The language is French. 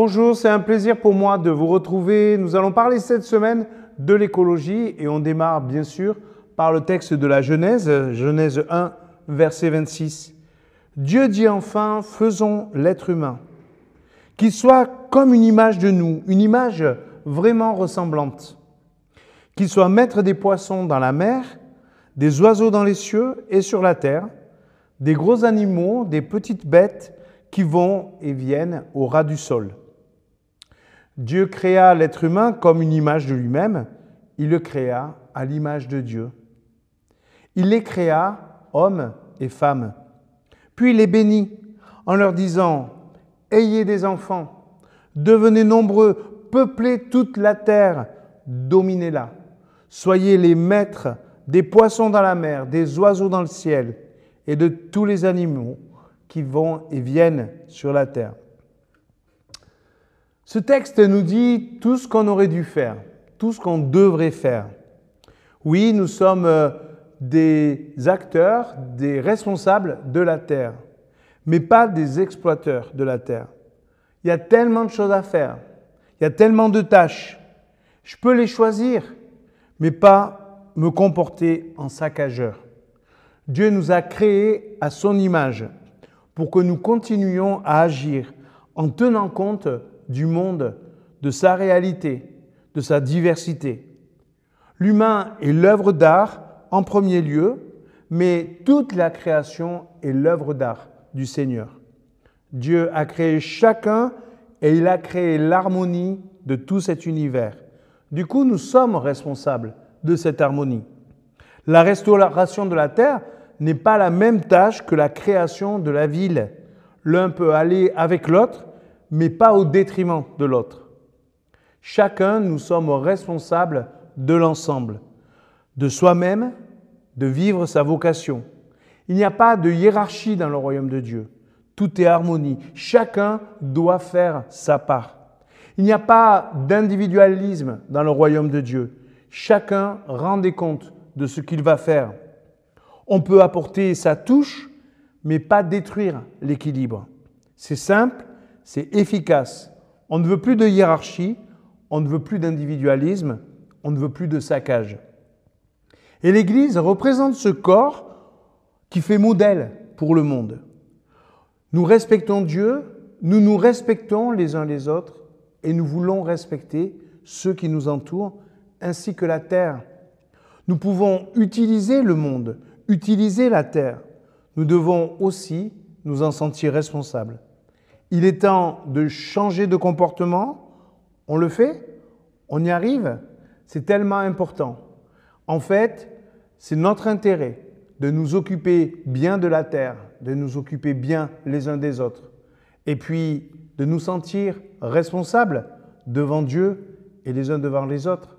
Bonjour, c'est un plaisir pour moi de vous retrouver. Nous allons parler cette semaine de l'écologie et on démarre bien sûr par le texte de la Genèse, Genèse 1, verset 26. Dieu dit enfin, faisons l'être humain, qu'il soit comme une image de nous, une image vraiment ressemblante, qu'il soit maître des poissons dans la mer, des oiseaux dans les cieux et sur la terre, des gros animaux, des petites bêtes qui vont et viennent au ras du sol. Dieu créa l'être humain comme une image de lui-même, il le créa à l'image de Dieu. Il les créa, hommes et femmes. Puis il les bénit en leur disant, Ayez des enfants, devenez nombreux, peuplez toute la terre, dominez-la. Soyez les maîtres des poissons dans la mer, des oiseaux dans le ciel et de tous les animaux qui vont et viennent sur la terre. Ce texte nous dit tout ce qu'on aurait dû faire, tout ce qu'on devrait faire. Oui, nous sommes euh, des acteurs, des responsables de la terre, mais pas des exploiteurs de la terre. Il y a tellement de choses à faire, il y a tellement de tâches. Je peux les choisir, mais pas me comporter en saccageur. Dieu nous a créés à son image pour que nous continuions à agir en tenant compte du monde, de sa réalité, de sa diversité. L'humain est l'œuvre d'art en premier lieu, mais toute la création est l'œuvre d'art du Seigneur. Dieu a créé chacun et il a créé l'harmonie de tout cet univers. Du coup, nous sommes responsables de cette harmonie. La restauration de la terre n'est pas la même tâche que la création de la ville. L'un peut aller avec l'autre, mais pas au détriment de l'autre. Chacun, nous sommes responsables de l'ensemble, de soi-même, de vivre sa vocation. Il n'y a pas de hiérarchie dans le royaume de Dieu. Tout est harmonie. Chacun doit faire sa part. Il n'y a pas d'individualisme dans le royaume de Dieu. Chacun rend des comptes de ce qu'il va faire. On peut apporter sa touche, mais pas détruire l'équilibre. C'est simple, c'est efficace. On ne veut plus de hiérarchie, on ne veut plus d'individualisme, on ne veut plus de saccage. Et l'Église représente ce corps qui fait modèle pour le monde. Nous respectons Dieu, nous nous respectons les uns les autres et nous voulons respecter ceux qui nous entourent ainsi que la terre. Nous pouvons utiliser le monde, utiliser la terre. Nous devons aussi nous en sentir responsables. Il est temps de changer de comportement. On le fait On y arrive C'est tellement important. En fait, c'est notre intérêt de nous occuper bien de la terre, de nous occuper bien les uns des autres, et puis de nous sentir responsables devant Dieu et les uns devant les autres.